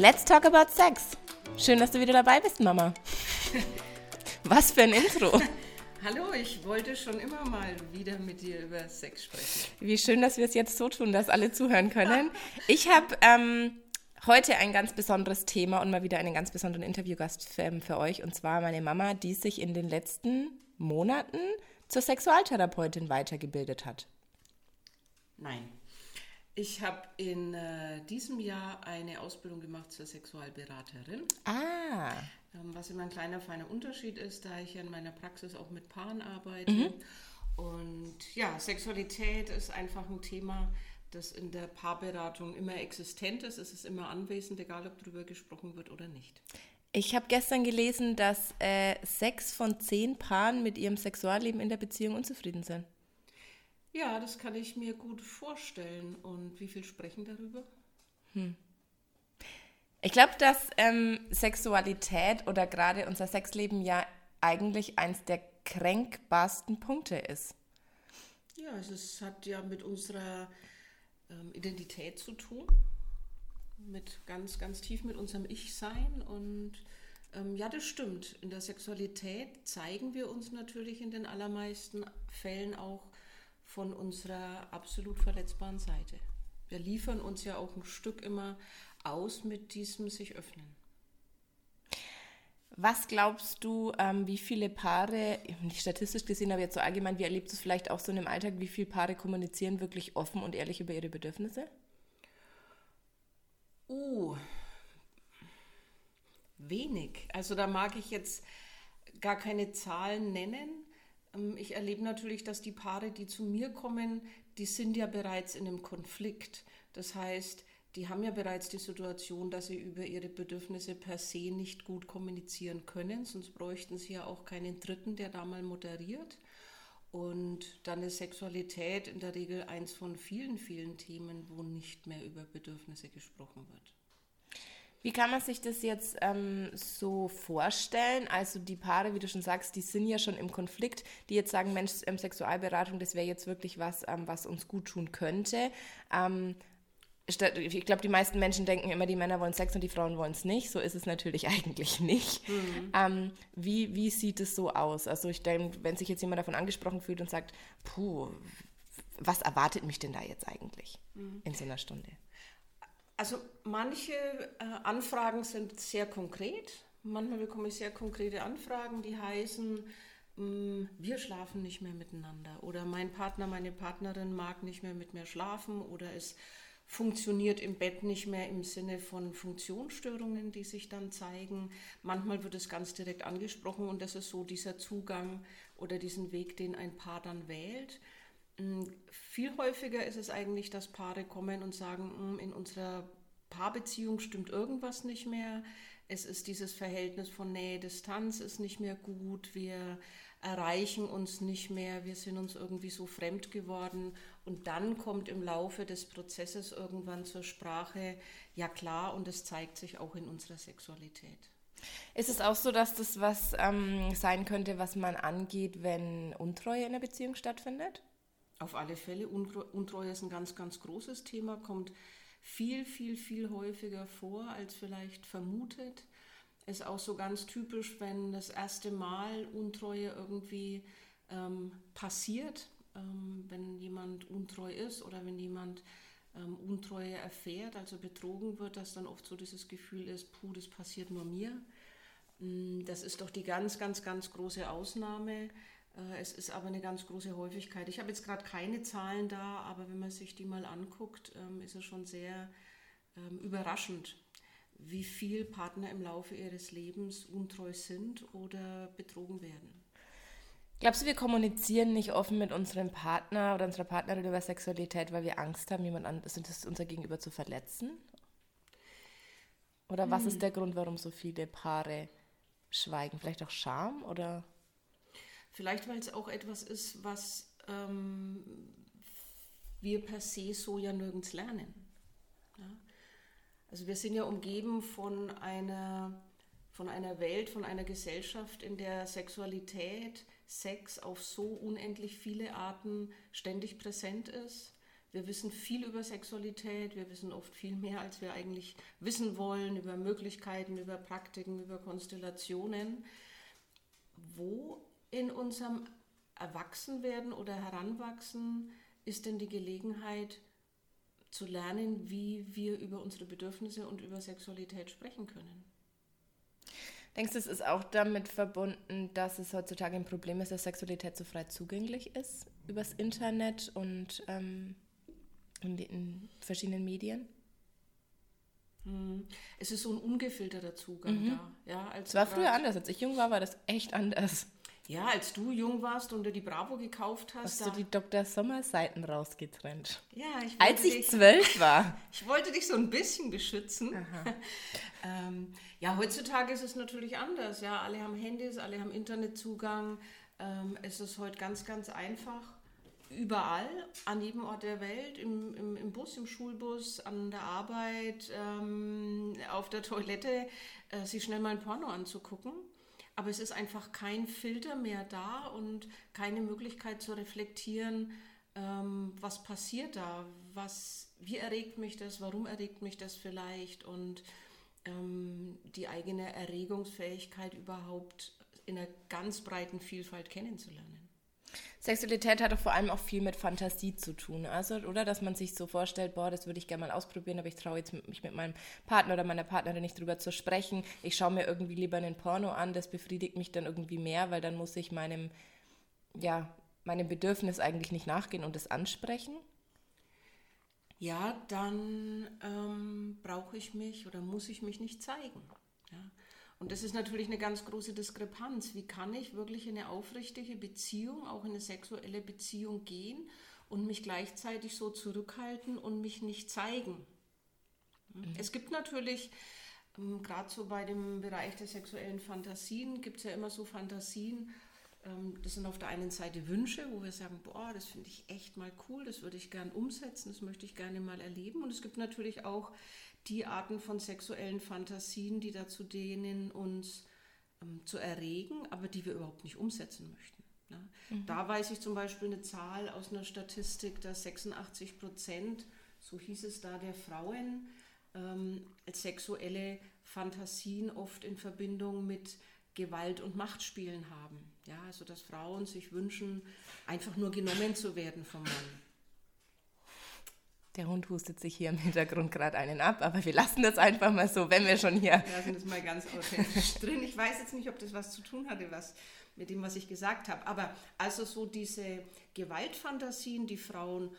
Let's talk about sex. Schön, dass du wieder dabei bist, Mama. Was für ein Intro. Hallo, ich wollte schon immer mal wieder mit dir über Sex sprechen. Wie schön, dass wir es jetzt so tun, dass alle zuhören können. Ich habe ähm, heute ein ganz besonderes Thema und mal wieder einen ganz besonderen Interviewgast für, ähm, für euch. Und zwar meine Mama, die sich in den letzten Monaten zur Sexualtherapeutin weitergebildet hat. Nein. Ich habe in äh, diesem Jahr eine Ausbildung gemacht zur Sexualberaterin. Ah. Ähm, was immer ein kleiner, feiner Unterschied ist, da ich ja in meiner Praxis auch mit Paaren arbeite. Mhm. Und ja, Sexualität ist einfach ein Thema, das in der Paarberatung immer existent ist. Es ist immer anwesend, egal ob darüber gesprochen wird oder nicht. Ich habe gestern gelesen, dass äh, sechs von zehn Paaren mit ihrem Sexualleben in der Beziehung unzufrieden sind. Ja, das kann ich mir gut vorstellen. Und wie viel sprechen darüber? Ich glaube, dass ähm, Sexualität oder gerade unser Sexleben ja eigentlich eins der kränkbarsten Punkte ist. Ja, es ist, hat ja mit unserer ähm, Identität zu tun, mit ganz, ganz tief mit unserem Ich-Sein. Und ähm, ja, das stimmt. In der Sexualität zeigen wir uns natürlich in den allermeisten Fällen auch von unserer absolut verletzbaren Seite. Wir liefern uns ja auch ein Stück immer aus mit diesem sich öffnen. Was glaubst du, ähm, wie viele Paare, nicht statistisch gesehen, aber jetzt so allgemein, wie erlebst du es vielleicht auch so in dem Alltag, wie viele Paare kommunizieren wirklich offen und ehrlich über ihre Bedürfnisse? Uh, wenig. Also da mag ich jetzt gar keine Zahlen nennen. Ähm, Ich erlebe natürlich, dass die Paare, die zu mir kommen, die sind ja bereits in einem Konflikt. Das heißt, die haben ja bereits die Situation, dass sie über ihre Bedürfnisse per se nicht gut kommunizieren können, sonst bräuchten sie ja auch keinen Dritten, der da mal moderiert. Und dann ist Sexualität in der Regel eins von vielen, vielen Themen, wo nicht mehr über Bedürfnisse gesprochen wird. Wie kann man sich das jetzt ähm, so vorstellen? Also die Paare, wie du schon sagst, die sind ja schon im Konflikt, die jetzt sagen, Mensch, ähm, Sexualberatung, das wäre jetzt wirklich was, ähm, was uns gut tun könnte. Ähm, ich glaube, die meisten Menschen denken immer, die Männer wollen Sex und die Frauen wollen es nicht. So ist es natürlich eigentlich nicht. Ähm, wie, wie sieht es so aus? Also ich denke, wenn sich jetzt jemand davon angesprochen fühlt und sagt, puh, was erwartet mich denn da jetzt eigentlich in so einer Stunde? Also manche äh, Anfragen sind sehr konkret. Manchmal bekomme ich sehr konkrete Anfragen, die heißen, mh, wir schlafen nicht mehr miteinander oder mein Partner, meine Partnerin mag nicht mehr mit mir schlafen oder es funktioniert im Bett nicht mehr im Sinne von Funktionsstörungen, die sich dann zeigen. Manchmal wird es ganz direkt angesprochen und das ist so dieser Zugang oder diesen Weg, den ein Paar dann wählt. Mm, Viel häufiger ist es eigentlich, dass Paare kommen und sagen, "Mm, in unserer Paarbeziehung stimmt irgendwas nicht mehr. Es ist dieses Verhältnis von Nähe, Distanz ist nicht mehr gut. Wir erreichen uns nicht mehr. Wir sind uns irgendwie so fremd geworden. Und dann kommt im Laufe des Prozesses irgendwann zur Sprache, ja klar, und es zeigt sich auch in unserer Sexualität. Ist es auch so, dass das was ähm, sein könnte, was man angeht, wenn Untreue in der Beziehung stattfindet? Auf alle Fälle, Untreue ist ein ganz, ganz großes Thema, kommt viel, viel, viel häufiger vor, als vielleicht vermutet. Ist auch so ganz typisch, wenn das erste Mal Untreue irgendwie ähm, passiert, ähm, wenn jemand untreu ist oder wenn jemand ähm, Untreue erfährt, also betrogen wird, dass dann oft so dieses Gefühl ist, puh, das passiert nur mir. Mm, Das ist doch die ganz, ganz, ganz große Ausnahme. Äh, Es ist aber eine ganz große Häufigkeit. Ich habe jetzt gerade keine Zahlen da, aber wenn man sich die mal anguckt, ähm, ist es schon sehr ähm, überraschend, wie viel Partner im Laufe ihres Lebens untreu sind oder betrogen werden. Glaubst du, wir kommunizieren nicht offen mit unserem Partner oder unserer Partnerin über Sexualität, weil wir Angst haben, jemand anderes, das unser Gegenüber zu verletzen? Oder was ist der Grund, warum so viele Paare schweigen? Vielleicht auch Scham oder? Vielleicht, weil es auch etwas ist, was ähm, wir per se so ja nirgends lernen. Ja? Also wir sind ja umgeben von einer, von einer Welt, von einer Gesellschaft, in der Sexualität, Sex auf so unendlich viele Arten ständig präsent ist. Wir wissen viel über Sexualität, wir wissen oft viel mehr, als wir eigentlich wissen wollen, über Möglichkeiten, über Praktiken, über Konstellationen. Wo in unserem Erwachsenwerden oder Heranwachsen ist denn die Gelegenheit zu lernen, wie wir über unsere Bedürfnisse und über Sexualität sprechen können? Denkst du, es ist auch damit verbunden, dass es heutzutage ein Problem ist, dass Sexualität so frei zugänglich ist übers Internet und ähm, in, in, verschiedenen Medien? Hm. Es ist so ein ungefilterter Zugang mhm. da. Ja, als es war früher anders. Als ich jung war, war das echt anders. Ja, als du jung warst und du die Bravo gekauft hast. Hast du die Dr. Sommer-Seiten rausgetrennt? Ja, ich Als ich dich, zwölf war. ich wollte dich so ein bisschen beschützen. ähm, ja, heutzutage ist es natürlich anders. Ja, alle haben Handys, alle haben Internetzugang. Ähm, es ist heute ganz, ganz einfach. Überall, an jedem Ort der Welt, im, im, im Bus, im Schulbus, an der Arbeit, ähm, auf der Toilette, äh, sich schnell mal ein Porno anzugucken aber es ist einfach kein Filter mehr da und keine Möglichkeit zu reflektieren, ähm, was passiert da, was, wie erregt mich das, warum erregt mich das vielleicht und ähm, die eigene Erregungsfähigkeit überhaupt in einer ganz breiten Vielfalt kennenzulernen. Sexualität hat doch vor allem auch viel mit Fantasie zu tun, also, oder? Dass man sich so vorstellt, boah, das würde ich gerne mal ausprobieren, aber ich traue jetzt mich mit meinem Partner oder meiner Partnerin nicht drüber zu sprechen. Ich schaue mir irgendwie lieber einen Porno an, das befriedigt mich dann irgendwie mehr, weil dann muss ich meinem, ja, meinem Bedürfnis eigentlich nicht nachgehen und es ansprechen. Ja, dann ähm, brauche ich mich oder muss ich mich nicht zeigen. Und das ist natürlich eine ganz große Diskrepanz. Wie kann ich wirklich in eine aufrichtige Beziehung, auch in eine sexuelle Beziehung gehen und mich gleichzeitig so zurückhalten und mich nicht zeigen? Mhm. Es gibt natürlich, ähm, gerade so bei dem Bereich der sexuellen Fantasien, gibt es ja immer so Fantasien, ähm, das sind auf der einen Seite Wünsche, wo wir sagen, boah, das finde ich echt mal cool, das würde ich gern umsetzen, das möchte ich gerne mal erleben. Und es gibt natürlich auch die Arten von sexuellen Fantasien, die dazu dienen, uns ähm, zu erregen, aber die wir überhaupt nicht umsetzen möchten. Ne? Mhm. Da weiß ich zum Beispiel eine Zahl aus einer Statistik, dass 86 Prozent, so hieß es da, der Frauen ähm, sexuelle Fantasien oft in Verbindung mit Gewalt- und Machtspielen haben. Ja, also dass Frauen sich wünschen, einfach nur genommen zu werden vom Mann. Der Hund hustet sich hier im Hintergrund gerade einen ab, aber wir lassen das einfach mal so, wenn wir schon hier. Wir lassen das mal ganz authentisch drin. Ich weiß jetzt nicht, ob das was zu tun hatte, was mit dem, was ich gesagt habe. Aber also so diese Gewaltfantasien, die Frauen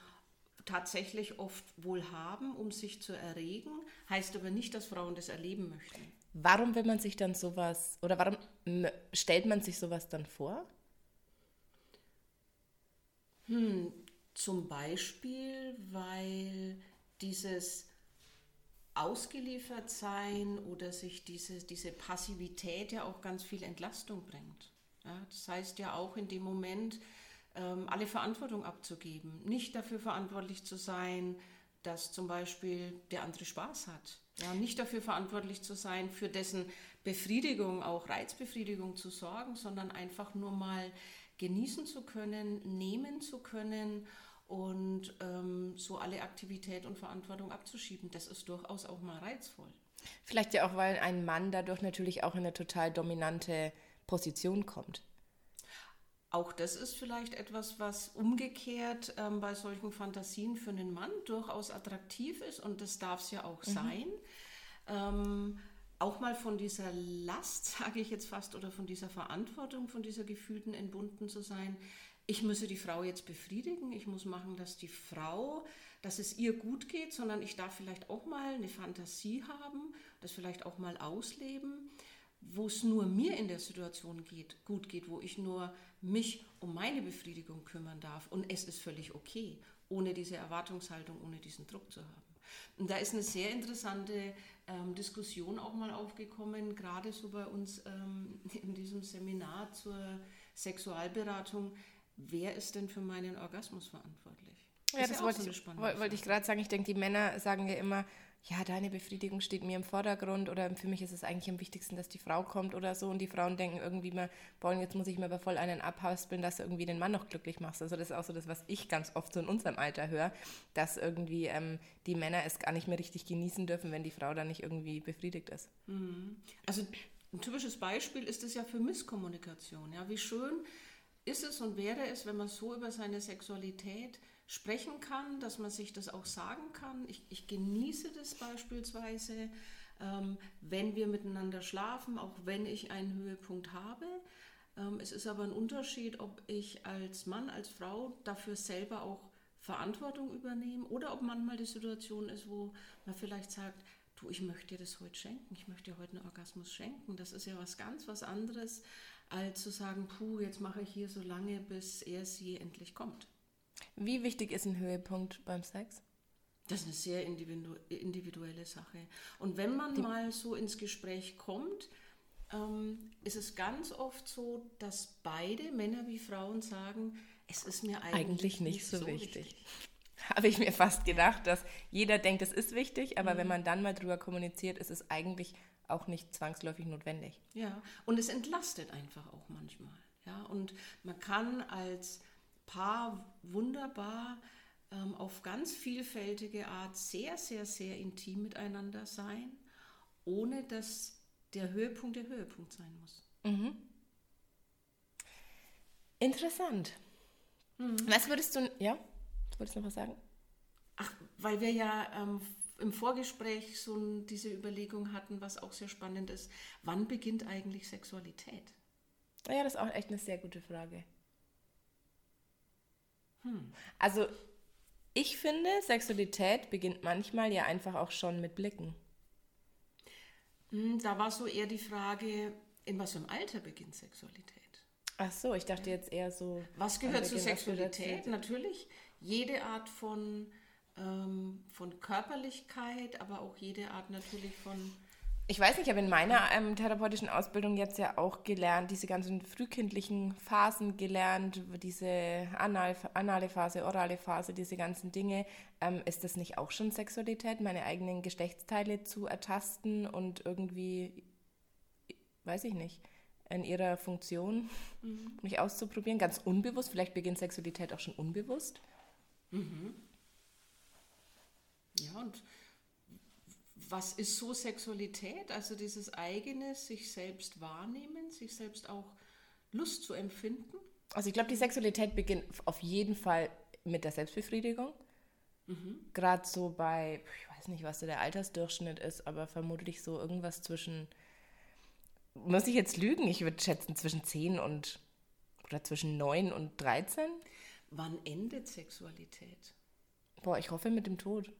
tatsächlich oft wohl haben, um sich zu erregen, heißt aber nicht, dass Frauen das erleben möchten. Warum will man sich dann sowas oder warum stellt man sich sowas dann vor? Hm, zum Beispiel, weil dieses Ausgeliefertsein oder sich diese, diese Passivität ja auch ganz viel Entlastung bringt. Ja, das heißt ja auch in dem Moment, ähm, alle Verantwortung abzugeben, nicht dafür verantwortlich zu sein, dass zum Beispiel der andere Spaß hat. Ja, nicht dafür verantwortlich zu sein, für dessen Befriedigung, auch Reizbefriedigung zu sorgen, sondern einfach nur mal genießen zu können, nehmen zu können und ähm, so alle Aktivität und Verantwortung abzuschieben. Das ist durchaus auch mal reizvoll. Vielleicht ja auch, weil ein Mann dadurch natürlich auch in eine total dominante Position kommt. Auch das ist vielleicht etwas, was umgekehrt ähm, bei solchen Fantasien für einen Mann durchaus attraktiv ist und das darf es ja auch mhm. sein. Ähm, auch mal von dieser Last, sage ich jetzt fast, oder von dieser Verantwortung, von dieser gefühlten entbunden zu sein, ich müsse die Frau jetzt befriedigen, ich muss machen, dass die Frau, dass es ihr gut geht, sondern ich darf vielleicht auch mal eine Fantasie haben, das vielleicht auch mal ausleben, wo es nur mir in der Situation geht, gut geht, wo ich nur mich um meine Befriedigung kümmern darf und es ist völlig okay, ohne diese Erwartungshaltung, ohne diesen Druck zu haben. Und da ist eine sehr interessante ähm, Diskussion auch mal aufgekommen, gerade so bei uns ähm, in diesem Seminar zur Sexualberatung, wer ist denn für meinen Orgasmus verantwortlich? Ja, das, das wollte, ich, wollte ich gerade sagen. Ich denke, die Männer sagen ja immer, ja, deine Befriedigung steht mir im Vordergrund oder für mich ist es eigentlich am wichtigsten, dass die Frau kommt oder so und die Frauen denken irgendwie mal, boah, jetzt muss ich mir aber voll einen abhaspeln, dass du irgendwie den Mann noch glücklich machst. Also das ist auch so das, was ich ganz oft so in unserem Alter höre, dass irgendwie ähm, die Männer es gar nicht mehr richtig genießen dürfen, wenn die Frau dann nicht irgendwie befriedigt ist. Mhm. Also ein typisches Beispiel ist es ja für Misskommunikation. Ja, wie schön ist es und wäre es, wenn man so über seine Sexualität sprechen kann, dass man sich das auch sagen kann. Ich, ich genieße das beispielsweise, ähm, wenn wir miteinander schlafen, auch wenn ich einen Höhepunkt habe. Ähm, es ist aber ein Unterschied, ob ich als Mann, als Frau dafür selber auch Verantwortung übernehme oder ob manchmal die Situation ist, wo man vielleicht sagt, du, ich möchte dir das heute schenken, ich möchte dir heute einen Orgasmus schenken. Das ist ja was ganz was anderes, als zu sagen, puh, jetzt mache ich hier so lange, bis er sie endlich kommt. Wie wichtig ist ein Höhepunkt beim Sex? Das ist eine sehr individu individuelle Sache. Und wenn man Die mal so ins Gespräch kommt, ähm, ist es ganz oft so, dass beide, Männer wie Frauen, sagen, es ist mir eigentlich, eigentlich nicht, nicht, so, so wichtig. wichtig. Habe ich mir fast gedacht, dass jeder denkt, es ist wichtig, aber mhm. wenn man dann mal drüber kommuniziert, ist es eigentlich auch nicht zwangsläufig notwendig. Ja, und es entlastet einfach auch manchmal. Ja, und man kann als Paar wunderbar ähm, auf ganz vielfältige Art sehr, sehr, sehr intim miteinander sein, ohne dass der Höhepunkt der Höhepunkt sein muss. Mhm. Interessant. Mhm. Was würdest du, ja, wolltest du noch was sagen? Ach, weil wir ja ähm, im Vorgespräch so diese Überlegung hatten, was auch sehr spannend ist. Wann beginnt eigentlich Sexualität? Ja, das ist auch echt eine sehr gute Frage. Hm. Also ich finde, Sexualität beginnt manchmal ja einfach auch schon mit Blicken. Hm, da war so eher die Frage, in was für einem Alter beginnt Sexualität? Ach so, ich dachte jetzt eher so. Was gehört zur Sexualität? Natürlich jede Art von, ähm, von Körperlichkeit, aber auch jede Art natürlich von ich weiß nicht, ich habe in meiner ähm, therapeutischen Ausbildung jetzt ja auch gelernt, diese ganzen frühkindlichen Phasen gelernt, diese Anal, anale Phase, orale Phase, diese ganzen Dinge. Ähm, ist das nicht auch schon Sexualität, meine eigenen Geschlechtsteile zu ertasten und irgendwie, weiß ich nicht, in ihrer Funktion mhm. mich auszuprobieren? Ganz unbewusst, vielleicht beginnt Sexualität auch schon unbewusst. Mhm. Ja, und was ist so Sexualität? Also dieses eigene sich selbst wahrnehmen, sich selbst auch Lust zu empfinden? Also ich glaube, die Sexualität beginnt auf jeden Fall mit der Selbstbefriedigung. Mhm. Gerade so bei, ich weiß nicht, was so der Altersdurchschnitt ist, aber vermutlich so irgendwas zwischen, muss ich jetzt lügen? Ich würde schätzen zwischen 10 und, oder zwischen 9 und 13. Wann endet Sexualität? Boah, ich hoffe mit dem Tod.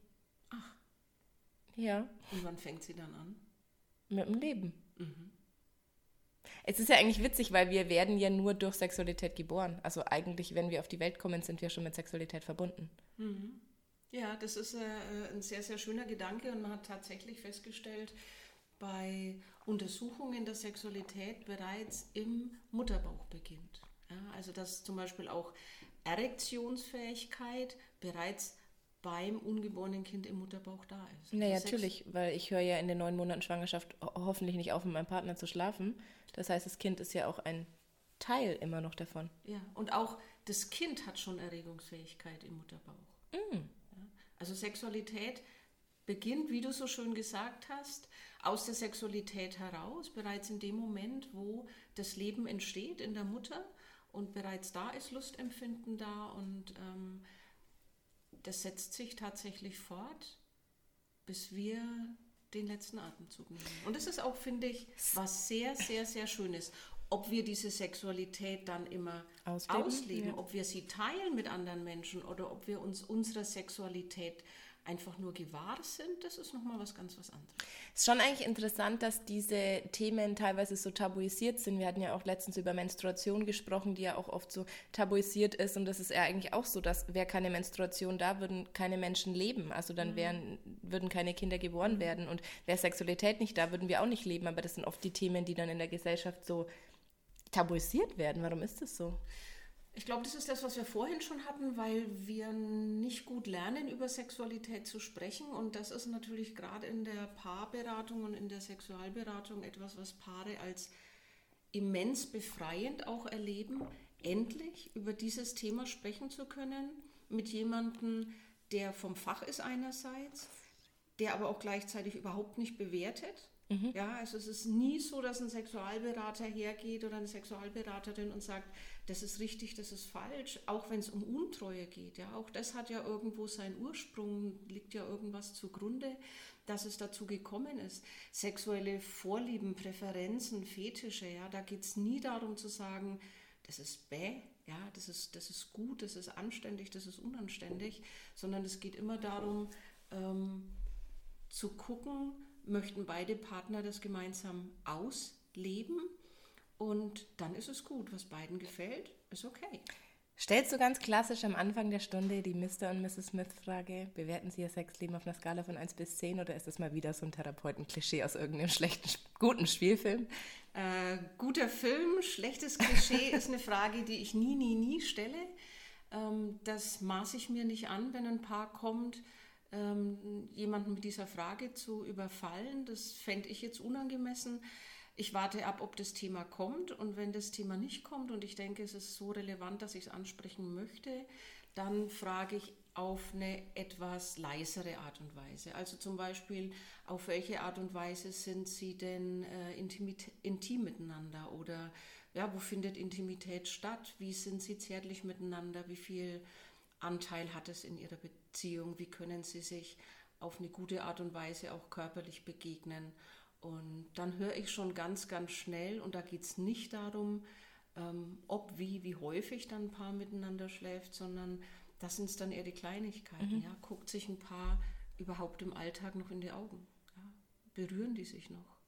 Ja. Und wann fängt sie dann an? Mit dem Leben. Mhm. Es ist ja eigentlich witzig, weil wir werden ja nur durch Sexualität geboren. Also eigentlich, wenn wir auf die Welt kommen, sind wir schon mit Sexualität verbunden. Mhm. Ja, das ist äh, ein sehr, sehr schöner Gedanke und man hat tatsächlich festgestellt, bei Untersuchungen der Sexualität bereits im Mutterbauch beginnt. Ja, also dass zum Beispiel auch Erektionsfähigkeit bereits beim ungeborenen Kind im Mutterbauch da ist. Naja, also natürlich, weil ich höre ja in den neun Monaten Schwangerschaft hoffentlich nicht auf, mit meinem Partner zu schlafen. Das heißt, das Kind ist ja auch ein Teil immer noch davon. Ja, und auch das Kind hat schon Erregungsfähigkeit im Mutterbauch. Mm. Ja, also Sexualität beginnt, wie du so schön gesagt hast, aus der Sexualität heraus, bereits in dem Moment, wo das Leben entsteht in der Mutter und bereits da ist Lustempfinden da und ähm, das setzt sich tatsächlich fort, bis wir den letzten Atemzug nehmen. Und das ist auch, finde ich, was sehr, sehr, sehr Schönes. Ob wir diese Sexualität dann immer ausleben, ausleben ja. ob wir sie teilen mit anderen Menschen oder ob wir uns unserer Sexualität einfach nur gewahr sind, das ist nochmal was ganz was anderes. Es ist schon eigentlich interessant, dass diese Themen teilweise so tabuisiert sind. Wir hatten ja auch letztens über Menstruation gesprochen, die ja auch oft so tabuisiert ist. Und das ist ja eigentlich auch so, dass wäre keine Menstruation da, würden keine Menschen leben. Also dann mhm. wären, würden keine Kinder geboren mhm. werden. Und wäre Sexualität nicht da, würden wir auch nicht leben. Aber das sind oft die Themen, die dann in der Gesellschaft so tabuisiert werden. Warum ist das so? Ich glaube, das ist das, was wir vorhin schon hatten, weil wir nicht gut lernen, über Sexualität zu sprechen. Und das ist natürlich gerade in der Paarberatung und in der Sexualberatung etwas, was Paare als immens befreiend auch erleben, endlich über dieses Thema sprechen zu können mit jemandem, der vom Fach ist einerseits, der aber auch gleichzeitig überhaupt nicht bewertet. Mhm. Ja, also es ist nie so, dass ein Sexualberater hergeht oder eine Sexualberaterin und sagt, das ist richtig, das ist falsch, auch wenn es um Untreue geht. Ja, auch das hat ja irgendwo seinen Ursprung, liegt ja irgendwas zugrunde, dass es dazu gekommen ist. Sexuelle Vorlieben, Präferenzen, Fetische, ja, da geht es nie darum zu sagen, das ist bäh, ja, das ist, das ist gut, das ist anständig, das ist unanständig, sondern es geht immer darum, ähm, zu gucken, möchten beide Partner das gemeinsam ausleben und dann ist es gut, was beiden gefällt, ist okay. Stellst du ganz klassisch am Anfang der Stunde die Mr. und Mrs. Smith-Frage, bewerten Sie Ihr Sexleben auf einer Skala von 1 bis 10 oder ist das mal wieder so ein Therapeuten-Klischee aus irgendeinem schlechten, guten Spielfilm? Äh, guter Film, schlechtes Klischee ist eine Frage, die ich nie, nie, nie stelle. Ähm, das maße ich mir nicht an, wenn ein Paar kommt, ähm, jemanden mit dieser Frage zu überfallen. Das fände ich jetzt unangemessen. Ich warte ab, ob das Thema kommt und wenn das Thema nicht kommt und ich denke, es ist so relevant, dass ich es ansprechen möchte, dann frage ich auf eine etwas leisere Art und Weise. Also zum Beispiel, auf welche Art und Weise sind Sie denn äh, intim miteinander oder ja, wo findet Intimität statt? Wie sind Sie zärtlich miteinander? Wie viel Anteil hat es in Ihrer Beziehung? Wie können Sie sich auf eine gute Art und Weise auch körperlich begegnen? Und dann höre ich schon ganz, ganz schnell, und da geht es nicht darum, ähm, ob, wie, wie häufig dann ein Paar miteinander schläft, sondern das sind dann eher die Kleinigkeiten. Mhm. Ja? Guckt sich ein Paar überhaupt im Alltag noch in die Augen? Ja? Berühren die sich noch?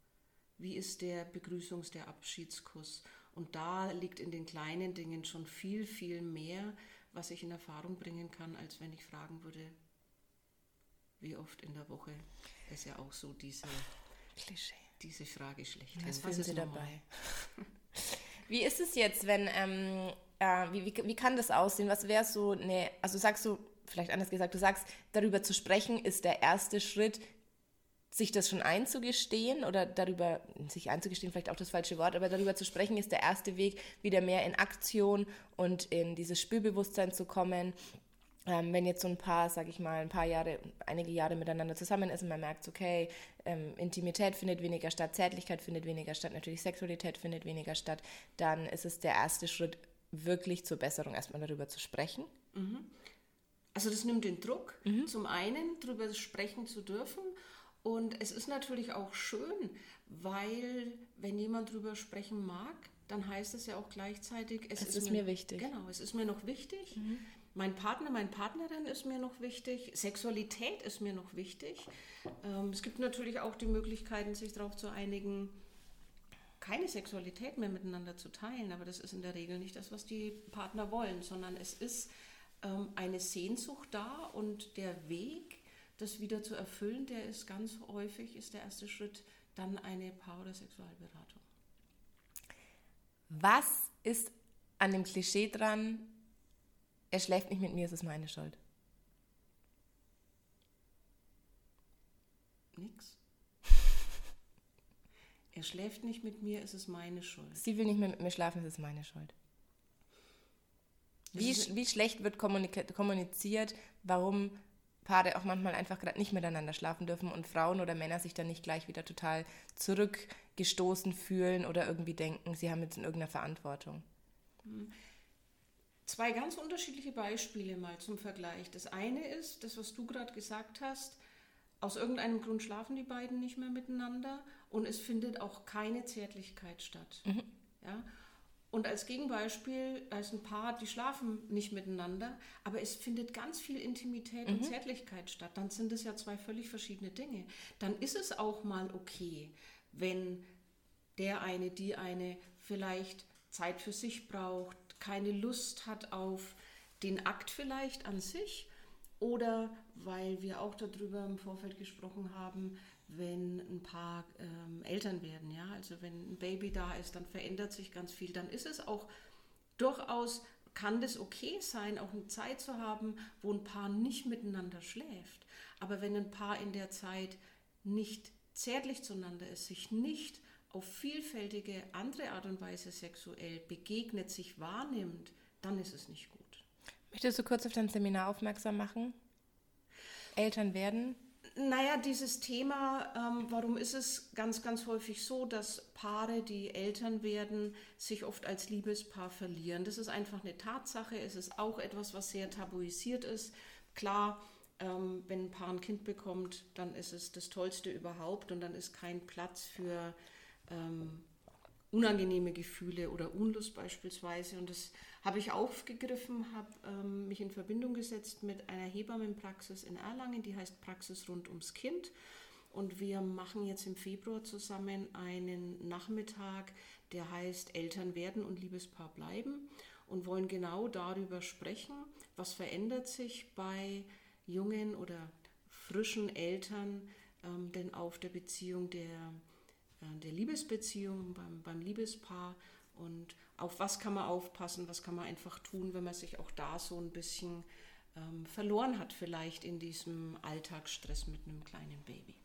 Wie ist der Begrüßungs-, der Abschiedskuss? Und da liegt in den kleinen Dingen schon viel, viel mehr, was ich in Erfahrung bringen kann, als wenn ich fragen würde, wie oft in der Woche ist ja auch so diese Klischee. Diese Frage schlecht. Was, was ist Sie dabei? wie ist es jetzt, wenn, ähm, äh, wie, wie, wie kann das aussehen? Was wäre so eine, also sagst du, vielleicht anders gesagt, du sagst, darüber zu sprechen ist der erste Schritt, sich das schon einzugestehen oder darüber, sich einzugestehen, vielleicht auch das falsche Wort, aber darüber zu sprechen ist der erste Weg, wieder mehr in Aktion und in dieses Spürbewusstsein zu kommen ähm, wenn jetzt so ein paar, sag ich mal, ein paar Jahre, einige Jahre miteinander zusammen ist und man merkt, okay, ähm, Intimität findet weniger statt, Zärtlichkeit findet weniger statt, natürlich Sexualität findet weniger statt, dann ist es der erste Schritt, wirklich zur Besserung erstmal darüber zu sprechen. Mhm. Also das nimmt den Druck, mhm. zum einen darüber sprechen zu dürfen und es ist natürlich auch schön, weil wenn jemand darüber sprechen mag, dann heißt es ja auch gleichzeitig, es, es ist, ist, mir, wichtig. Genau, es ist mir noch wichtig. Mhm mein Partner, meine Partnerin ist mir noch wichtig, Sexualität ist mir noch wichtig. Ähm, es gibt natürlich auch die Möglichkeiten, sich darauf zu einigen, keine Sexualität mehr miteinander zu teilen, aber das ist in der Regel nicht das, was die Partner wollen, sondern es ist ähm, eine Sehnsucht da und der Weg, das wieder zu erfüllen, der ist ganz häufig, ist der erste Schritt dann eine Paar- oder Sexualberatung. Was ist an dem Klischee dran, er schläft nicht mit mir, es ist meine Schuld. Nix. Er schläft nicht mit mir, es ist meine Schuld. Sie will nicht mehr mit mir schlafen, es ist meine Schuld. Wie, wie schlecht wird kommuniziert, warum Paare auch manchmal einfach gerade nicht miteinander schlafen dürfen und Frauen oder Männer sich dann nicht gleich wieder total zurückgestoßen fühlen oder irgendwie denken, sie haben jetzt in irgendeiner Verantwortung. Hm. Zwei ganz unterschiedliche Beispiele mal zum Vergleich. Das eine ist, das, was du gerade gesagt hast, aus irgendeinem Grund schlafen die beiden nicht mehr miteinander und es findet auch keine Zärtlichkeit statt. Mhm. Ja? Und als Gegenbeispiel, da ist ein Paar, die schlafen nicht miteinander, aber es findet ganz viel Intimität mhm. und Zärtlichkeit statt. Dann sind es ja zwei völlig verschiedene Dinge. Dann ist es auch mal okay, wenn der eine, die eine vielleicht Zeit für sich braucht, keine Lust hat auf den Akt vielleicht an sich oder weil wir auch darüber im Vorfeld gesprochen haben, wenn ein paar ähm, Eltern werden, ja, also wenn ein Baby da ist, dann verändert sich ganz viel, dann ist es auch durchaus kann das okay sein, auch eine Zeit zu haben, wo ein Paar nicht miteinander schläft. Aber wenn ein Paar in der Zeit nicht zärtlich zueinander ist, sich nicht auf vielfältige andere Art und Weise sexuell begegnet, sich wahrnimmt, dann ist es nicht gut. Möchtest du kurz auf dein Seminar aufmerksam machen? Eltern werden? Naja, dieses Thema, ähm, warum ist es ganz, ganz häufig so, dass Paare, die Eltern werden, sich oft als Liebespaar verlieren? Das ist einfach eine Tatsache. Es ist auch etwas, was sehr tabuisiert ist. Klar, ähm, wenn ein Paar ein Kind bekommt, dann ist es das Tollste überhaupt und dann ist kein Platz für ähm, unangenehme Gefühle oder Unlust beispielsweise. Und das habe ich aufgegriffen, habe ähm, mich in Verbindung gesetzt mit einer Hebammenpraxis in Erlangen, die heißt Praxis rund ums Kind. Und wir machen jetzt im Februar zusammen einen Nachmittag, der heißt Eltern werden und Liebespaar bleiben und wollen genau darüber sprechen, was verändert sich bei jungen oder frischen Eltern ähm, denn auf der Beziehung der, der Liebesbeziehung, beim, beim Liebespaar und auf was kann man aufpassen, was kann man einfach tun, wenn man sich auch da so ein bisschen ähm, verloren hat, vielleicht in diesem Alltagsstress mit einem kleinen Baby.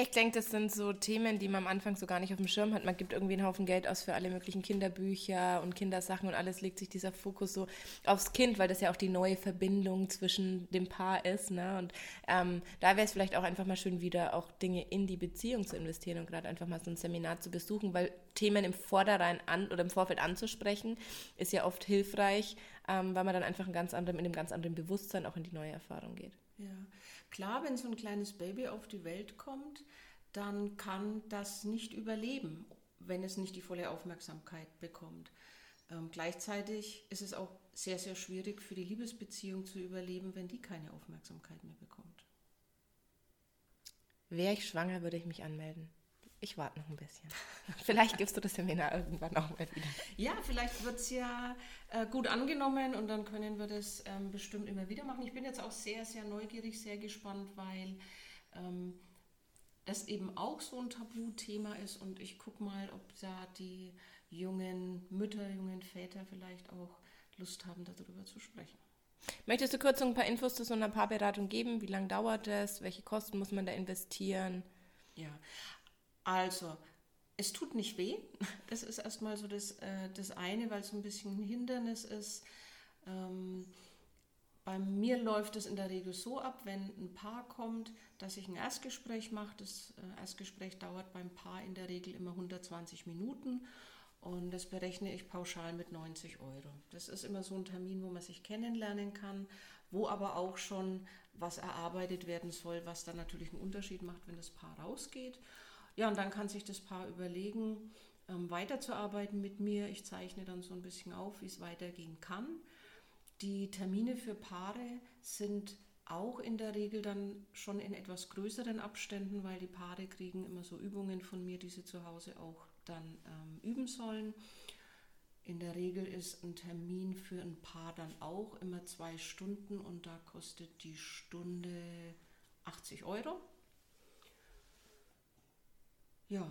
Ich denke, das sind so Themen, die man am Anfang so gar nicht auf dem Schirm hat. Man gibt irgendwie einen Haufen Geld aus für alle möglichen Kinderbücher und Kindersachen und alles legt sich dieser Fokus so aufs Kind, weil das ja auch die neue Verbindung zwischen dem Paar ist. Ne? Und ähm, da wäre es vielleicht auch einfach mal schön, wieder auch Dinge in die Beziehung zu investieren und gerade einfach mal so ein Seminar zu besuchen, weil Themen im Vorderein an oder im Vorfeld anzusprechen, ist ja oft hilfreich, ähm, weil man dann einfach ein ganz anderem, in einem ganz anderen Bewusstsein auch in die neue Erfahrung geht. Ja, klar, wenn so ein kleines Baby auf die Welt kommt, dann kann das nicht überleben, wenn es nicht die volle Aufmerksamkeit bekommt. Ähm, gleichzeitig ist es auch sehr, sehr schwierig für die Liebesbeziehung zu überleben, wenn die keine Aufmerksamkeit mehr bekommt. Wäre ich schwanger, würde ich mich anmelden. Ich warte noch ein bisschen. vielleicht gibst du das Seminar irgendwann auch mal wieder. Ja, vielleicht wird es ja äh, gut angenommen und dann können wir das ähm, bestimmt immer wieder machen. Ich bin jetzt auch sehr, sehr neugierig, sehr gespannt, weil ähm, das eben auch so ein Tabuthema ist und ich gucke mal, ob da die jungen Mütter, jungen Väter vielleicht auch Lust haben, darüber zu sprechen. Möchtest du kurz ein paar Infos zu so einer Paarberatung geben? Wie lange dauert das? Welche Kosten muss man da investieren? Ja, also, es tut nicht weh. Das ist erstmal so das, äh, das eine, weil es ein bisschen ein Hindernis ist. Ähm, bei mir läuft es in der Regel so ab, wenn ein Paar kommt, dass ich ein Erstgespräch mache. Das äh, Erstgespräch dauert beim Paar in der Regel immer 120 Minuten und das berechne ich pauschal mit 90 Euro. Das ist immer so ein Termin, wo man sich kennenlernen kann, wo aber auch schon was erarbeitet werden soll, was dann natürlich einen Unterschied macht, wenn das Paar rausgeht. Ja, und dann kann sich das Paar überlegen, ähm, weiterzuarbeiten mit mir. Ich zeichne dann so ein bisschen auf, wie es weitergehen kann. Die Termine für Paare sind auch in der Regel dann schon in etwas größeren Abständen, weil die Paare kriegen immer so Übungen von mir, die sie zu Hause auch dann ähm, üben sollen. In der Regel ist ein Termin für ein Paar dann auch immer zwei Stunden und da kostet die Stunde 80 Euro. Ja,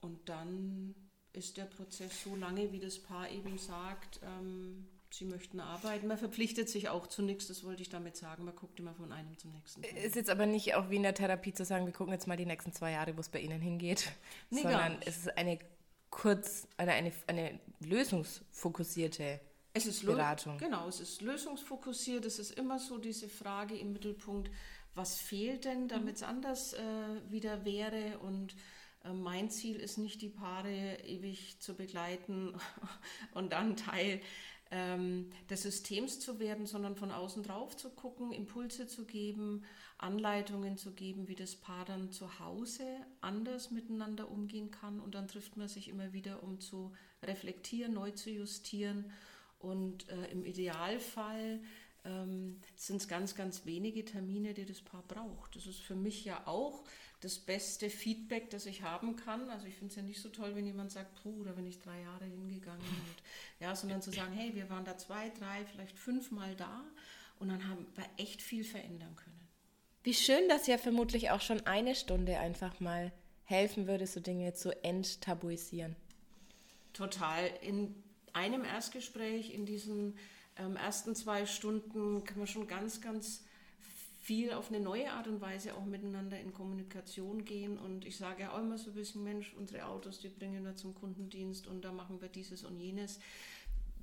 und dann ist der Prozess so lange, wie das Paar eben sagt, ähm, sie möchten arbeiten. Man verpflichtet sich auch zu nichts, das wollte ich damit sagen. Man guckt immer von einem zum nächsten. Ist jetzt aber nicht auch wie in der Therapie zu sagen, wir gucken jetzt mal die nächsten zwei Jahre, wo es bei Ihnen hingeht, nee, sondern es ist eine kurz, eine, eine, eine lösungsfokussierte es ist Beratung. Genau, es ist lösungsfokussiert. Es ist immer so diese Frage im Mittelpunkt, was fehlt denn, damit es mhm. anders äh, wieder wäre und mein Ziel ist nicht, die Paare ewig zu begleiten und dann Teil ähm, des Systems zu werden, sondern von außen drauf zu gucken, Impulse zu geben, Anleitungen zu geben, wie das Paar dann zu Hause anders miteinander umgehen kann. Und dann trifft man sich immer wieder, um zu reflektieren, neu zu justieren. Und äh, im Idealfall ähm, sind es ganz, ganz wenige Termine, die das Paar braucht. Das ist für mich ja auch das beste Feedback, das ich haben kann. Also ich finde es ja nicht so toll, wenn jemand sagt, puh, da bin ich drei Jahre hingegangen. Und, ja, sondern zu sagen, hey, wir waren da zwei, drei, vielleicht fünfmal da und dann haben wir echt viel verändern können. Wie schön, dass ja vermutlich auch schon eine Stunde einfach mal helfen würde, so Dinge zu enttabuisieren. Total. In einem Erstgespräch, in diesen ähm, ersten zwei Stunden kann man schon ganz, ganz viel auf eine neue Art und Weise auch miteinander in Kommunikation gehen. Und ich sage ja auch immer so ein bisschen, Mensch, unsere Autos, die bringen wir zum Kundendienst und da machen wir dieses und jenes.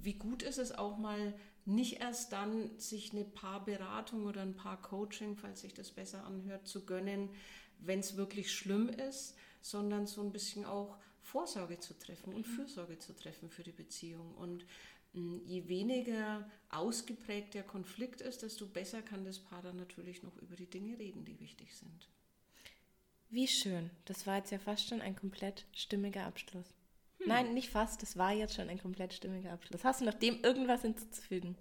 Wie gut ist es auch mal nicht erst dann, sich eine Paarberatung oder ein Paar-Coaching, falls sich das besser anhört, zu gönnen, wenn es wirklich schlimm ist, sondern so ein bisschen auch Vorsorge zu treffen und mhm. Fürsorge zu treffen für die Beziehung. Und je weniger ausgeprägt der Konflikt ist, desto besser kann das Paar dann natürlich noch über die Dinge reden, die wichtig sind. Wie schön. Das war jetzt ja fast schon ein komplett stimmiger Abschluss. Hm. Nein, nicht fast. Das war jetzt schon ein komplett stimmiger Abschluss. Hast du noch dem irgendwas hinzuzufügen?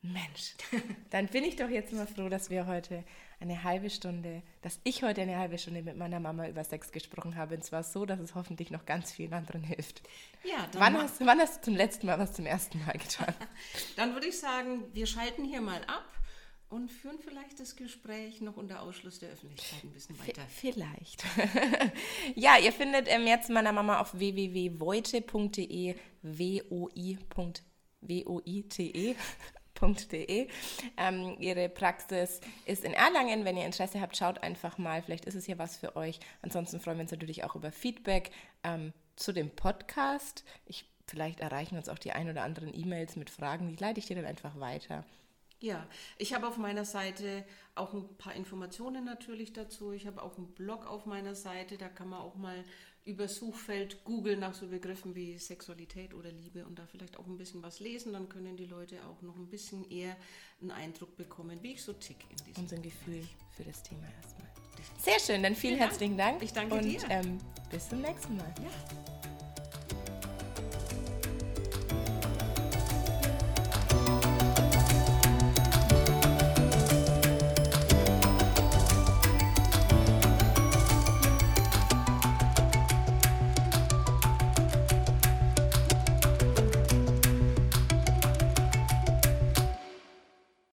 Mensch, dann bin ich doch jetzt mal froh, dass wir heute eine halbe Stunde, dass ich heute eine halbe Stunde mit meiner Mama über Sex gesprochen habe. Und zwar so, dass es hoffentlich noch ganz vielen anderen hilft. Ja, wann, hast, wann hast du zum letzten Mal was zum ersten Mal getan? dann würde ich sagen, wir schalten hier mal ab und führen vielleicht das Gespräch noch unter Ausschluss der Öffentlichkeit ein bisschen weiter. V vielleicht. ja, ihr findet ähm, jetzt meiner Mama auf www.voite.de, w-o-i.w-o-i-t-e www.praxis.de. Ähm, ihre Praxis ist in Erlangen. Wenn ihr Interesse habt, schaut einfach mal. Vielleicht ist es hier was für euch. Ansonsten freuen wir uns natürlich auch über Feedback ähm, zu dem Podcast. Ich, vielleicht erreichen uns auch die ein oder anderen E-Mails mit Fragen. Die leite ich dir dann einfach weiter. Ja, ich habe auf meiner Seite auch ein paar Informationen natürlich dazu. Ich habe auch einen Blog auf meiner Seite, da kann man auch mal über Suchfeld Google nach so Begriffen wie Sexualität oder Liebe und da vielleicht auch ein bisschen was lesen, dann können die Leute auch noch ein bisschen eher einen Eindruck bekommen, wie ich so tick in diesem Und so ein Gefühl für das Thema erstmal. Sehr schön, dann vielen, vielen herzlichen Dank. Ich danke und, dir. Ähm, bis zum nächsten Mal. Ja.